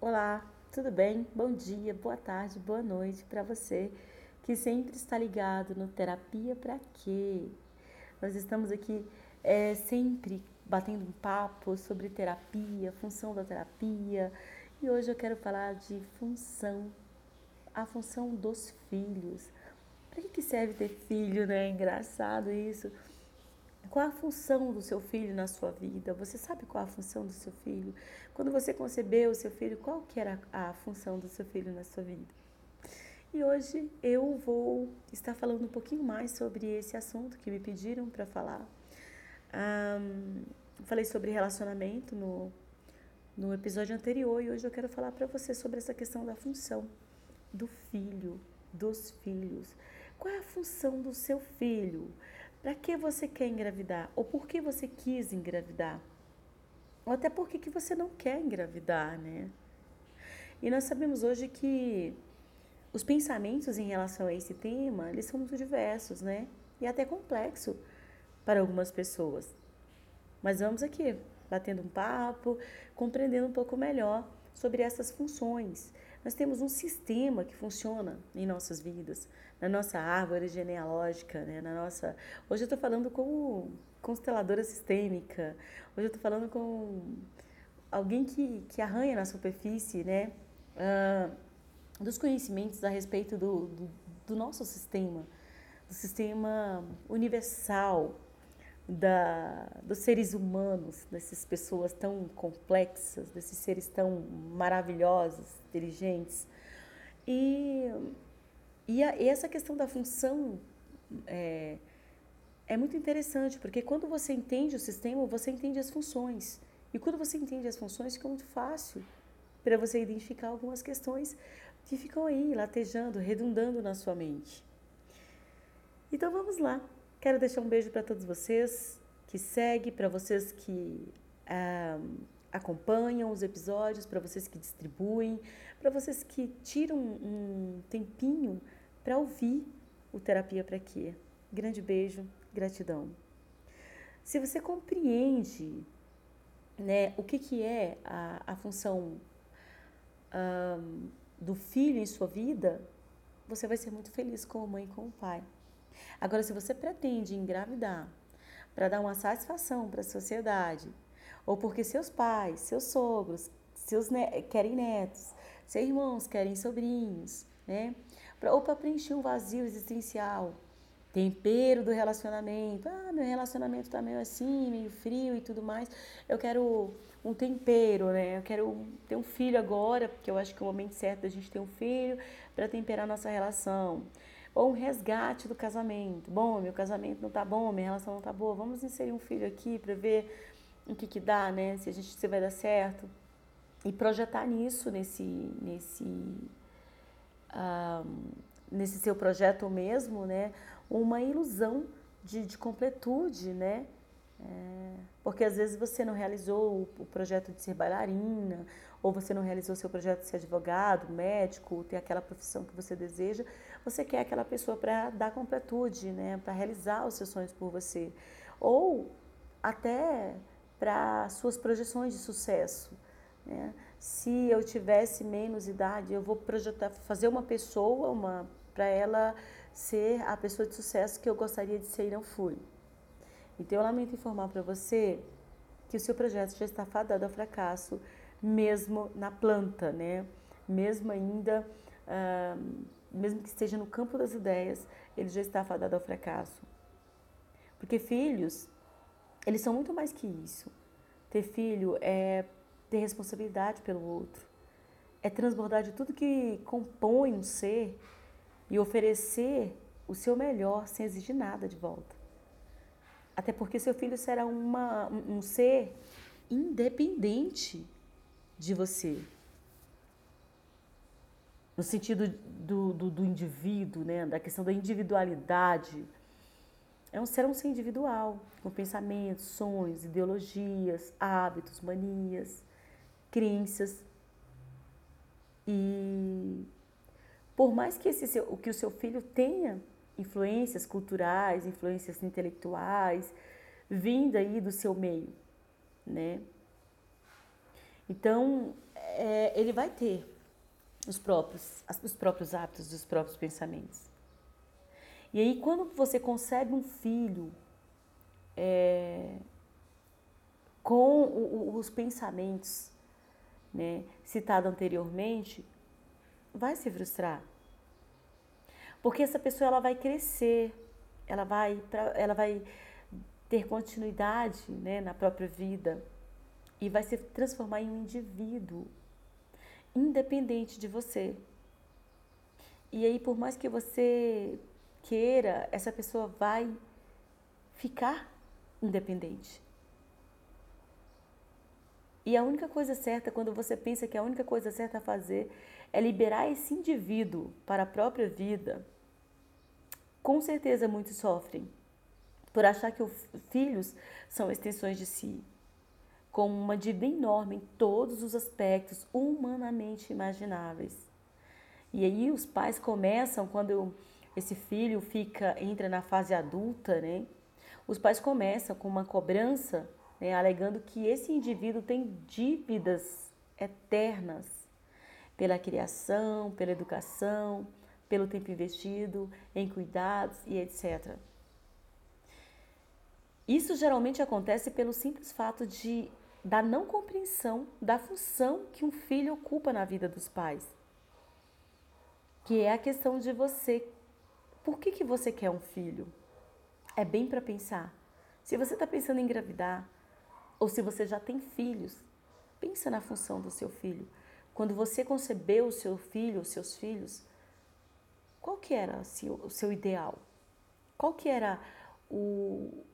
Olá, tudo bem? Bom dia, boa tarde, boa noite para você que sempre está ligado no Terapia para Quê? Nós estamos aqui é, sempre batendo um papo sobre terapia, função da terapia e hoje eu quero falar de função, a função dos filhos. Para que, que serve ter filho, né? Engraçado isso. Qual a função do seu filho na sua vida? Você sabe qual a função do seu filho? Quando você concebeu o seu filho, qual que era a função do seu filho na sua vida? E hoje eu vou estar falando um pouquinho mais sobre esse assunto que me pediram para falar. Um, falei sobre relacionamento no, no episódio anterior e hoje eu quero falar para você sobre essa questão da função do filho, dos filhos. Qual é a função do seu filho? Para que você quer engravidar? Ou por que você quis engravidar? Ou até por que, que você não quer engravidar, né? E nós sabemos hoje que os pensamentos em relação a esse tema, eles são muito diversos, né? E até complexo para algumas pessoas. Mas vamos aqui, batendo um papo, compreendendo um pouco melhor sobre essas funções. Nós temos um sistema que funciona em nossas vidas, na nossa árvore genealógica, né? na nossa. Hoje eu estou falando com consteladora sistêmica. Hoje eu estou falando com alguém que, que arranha na superfície, né? Uh, dos conhecimentos a respeito do, do, do nosso sistema, do sistema universal, da, dos seres humanos, dessas pessoas tão complexas, desses seres tão maravilhosos, inteligentes. E, e, a, e essa questão da função é, é muito interessante, porque quando você entende o sistema, você entende as funções. E quando você entende as funções, fica muito fácil para você identificar algumas questões que ficam aí latejando, redundando na sua mente. Então vamos lá. Quero deixar um beijo para todos vocês que seguem, para vocês que ah, acompanham os episódios, para vocês que distribuem, para vocês que tiram um tempinho para ouvir o Terapia para Quê. Grande beijo, gratidão. Se você compreende né, o que, que é a, a função um, do filho em sua vida, você vai ser muito feliz com a mãe e com o pai. Agora, se você pretende engravidar para dar uma satisfação para a sociedade, ou porque seus pais, seus sogros, seus ne querem netos, seus irmãos querem sobrinhos, né? Pra, ou para preencher um vazio existencial, tempero do relacionamento. Ah, meu relacionamento tá meio assim, meio frio e tudo mais. Eu quero um tempero, né? Eu quero ter um filho agora, porque eu acho que é o momento certo da gente ter um filho para temperar nossa relação ou um resgate do casamento. Bom, meu casamento não tá bom, minha relação não tá boa, vamos inserir um filho aqui para ver o que que dá, né? Se a gente se vai dar certo e projetar nisso nesse nesse um, nesse seu projeto mesmo, né? Uma ilusão de, de completude, né? É, porque às vezes você não realizou o, o projeto de ser bailarina, ou você não realizou seu projeto de ser advogado, médico, ter aquela profissão que você deseja, você quer aquela pessoa para dar completude, né, para realizar os seus sonhos por você, ou até para suas projeções de sucesso. Né? Se eu tivesse menos idade, eu vou projetar, fazer uma pessoa, uma para ela ser a pessoa de sucesso que eu gostaria de ser e não fui. Então eu lamento informar para você que o seu projeto já está fadado ao fracasso, mesmo na planta, né? Mesmo ainda, uh, mesmo que esteja no campo das ideias, ele já está fadado ao fracasso. Porque filhos, eles são muito mais que isso. Ter filho é ter responsabilidade pelo outro, é transbordar de tudo que compõe um ser e oferecer o seu melhor sem exigir nada de volta. Até porque seu filho será uma, um ser independente de você. No sentido do, do, do, indivíduo, né? da questão da individualidade. É um ser um ser individual, com pensamentos, sonhos, ideologias, hábitos, manias, crenças. E por mais que, esse seu, que o seu filho tenha influências culturais, influências intelectuais, vinda aí do seu meio, né? Então, é, ele vai ter os próprios, os próprios hábitos, os próprios pensamentos. E aí, quando você concebe um filho é, com o, os pensamentos né, citados anteriormente, vai se frustrar. Porque essa pessoa ela vai crescer, ela vai, pra, ela vai ter continuidade né, na própria vida e vai se transformar em um indivíduo independente de você. E aí, por mais que você queira, essa pessoa vai ficar independente. E a única coisa certa, quando você pensa que a única coisa certa a fazer é liberar esse indivíduo para a própria vida, com certeza muitos sofrem por achar que os filhos são extensões de si, com uma dívida enorme em todos os aspectos humanamente imagináveis. E aí os pais começam quando esse filho fica entra na fase adulta, né? Os pais começam com uma cobrança, né, alegando que esse indivíduo tem dívidas eternas pela criação, pela educação, pelo tempo investido em cuidados e etc. Isso geralmente acontece pelo simples fato de da não compreensão da função que um filho ocupa na vida dos pais. Que é a questão de você por que, que você quer um filho? É bem para pensar. Se você está pensando em engravidar, ou se você já tem filhos, pensa na função do seu filho. Quando você concebeu o seu filho, os seus filhos, qual que era o seu ideal? Qual que era o,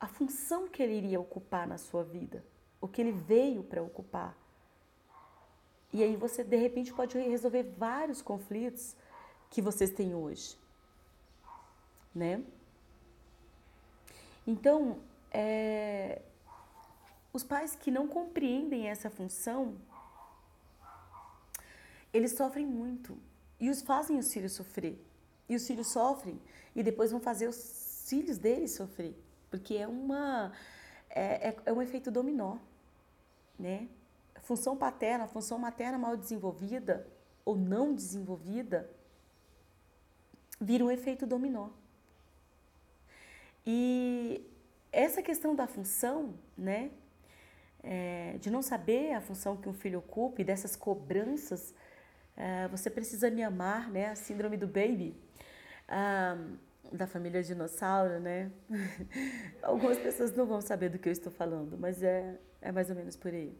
a função que ele iria ocupar na sua vida? O que ele veio para ocupar? E aí você, de repente, pode resolver vários conflitos que vocês têm hoje né? Então, é, os pais que não compreendem essa função, eles sofrem muito e os fazem os filhos sofrer. E os filhos sofrem e depois vão fazer os filhos deles sofrer, porque é uma é, é, é um efeito dominó, né? Função paterna, função materna mal desenvolvida ou não desenvolvida vira um efeito dominó. E essa questão da função, né, é, de não saber a função que um filho ocupa e dessas cobranças, é, você precisa me amar, né, a síndrome do baby, ah, da família dinossauro, né? Algumas pessoas não vão saber do que eu estou falando, mas é, é mais ou menos por aí.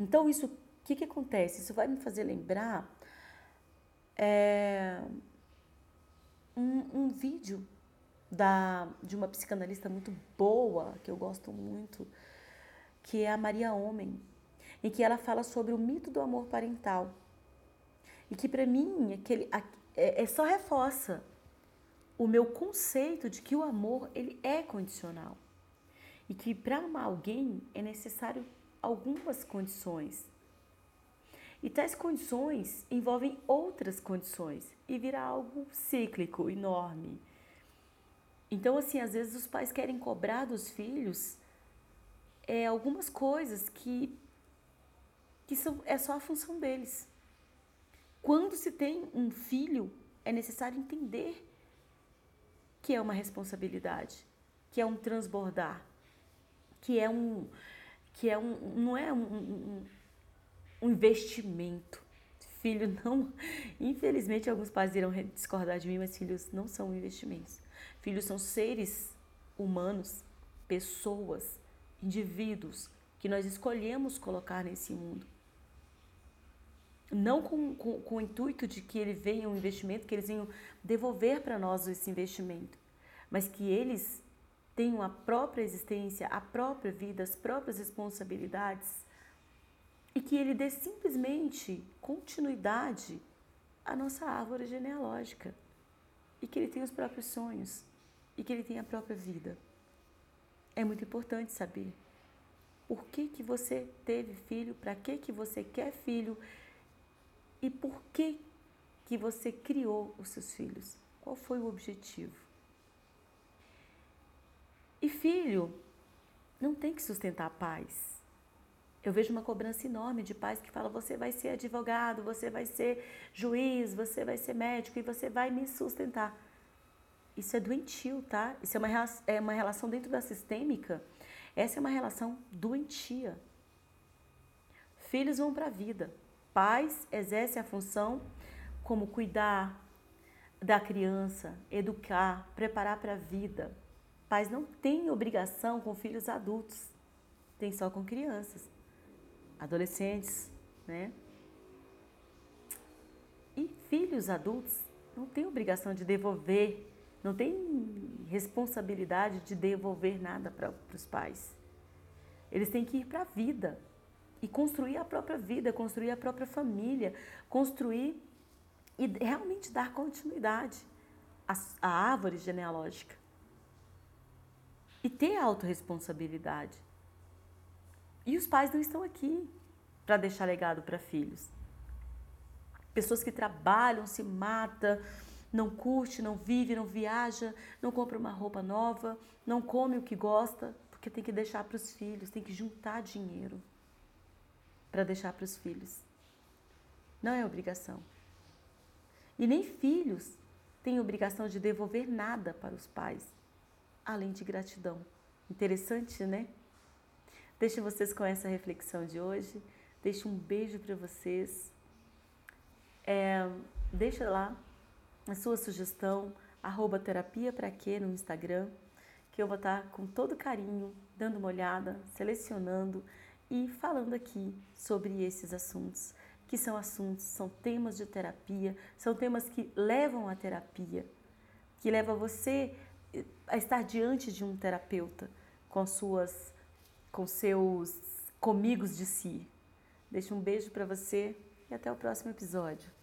Então, isso, o que, que acontece? Isso vai me fazer lembrar é, um, um vídeo da, de uma psicanalista muito boa, que eu gosto muito, que é a Maria Homem, em que ela fala sobre o mito do amor parental. E que para mim aquele, é, é só reforça o meu conceito de que o amor ele é condicional. E que para amar alguém é necessário algumas condições. E tais condições envolvem outras condições e vira algo cíclico, enorme. Então, assim, às vezes os pais querem cobrar dos filhos é, algumas coisas que, que são, é só a função deles. Quando se tem um filho, é necessário entender que é uma responsabilidade, que é um transbordar, que é um, que é um, não é um, um, um investimento. Filho não, infelizmente alguns pais irão discordar de mim, mas filhos não são investimentos. Filhos são seres humanos, pessoas, indivíduos que nós escolhemos colocar nesse mundo. Não com, com, com o intuito de que ele venha um investimento, que eles venham devolver para nós esse investimento, mas que eles tenham a própria existência, a própria vida, as próprias responsabilidades e que ele dê simplesmente continuidade à nossa árvore genealógica e que ele tenha os próprios sonhos e que ele tenha a própria vida. É muito importante saber por que, que você teve filho, para que, que você quer filho e por que, que você criou os seus filhos. Qual foi o objetivo? E filho não tem que sustentar pais. Eu vejo uma cobrança enorme de pais que falam: você vai ser advogado, você vai ser juiz, você vai ser médico e você vai me sustentar. Isso é doentio, tá? Isso é uma, é uma relação dentro da sistêmica. Essa é uma relação doentia. Filhos vão para a vida. Pais exercem a função como cuidar da criança, educar, preparar para a vida. Pais não têm obrigação com filhos adultos, tem só com crianças, adolescentes, né? E filhos adultos não têm obrigação de devolver não tem responsabilidade de devolver nada para os pais. Eles têm que ir para a vida e construir a própria vida, construir a própria família, construir e realmente dar continuidade à, à árvore genealógica. E ter autorresponsabilidade. E os pais não estão aqui para deixar legado para filhos. Pessoas que trabalham, se matam, não curte, não vive, não viaja, não compra uma roupa nova, não come o que gosta, porque tem que deixar para os filhos, tem que juntar dinheiro para deixar para os filhos. Não é obrigação. E nem filhos têm obrigação de devolver nada para os pais, além de gratidão. Interessante, né? Deixo vocês com essa reflexão de hoje. Deixo um beijo para vocês. É, deixa lá a sua sugestão, arroba terapia para quê no Instagram, que eu vou estar com todo carinho dando uma olhada, selecionando e falando aqui sobre esses assuntos, que são assuntos, são temas de terapia, são temas que levam à terapia, que leva você eh, a estar diante de um terapeuta com suas com seus comigos de si. Deixo um beijo para você e até o próximo episódio.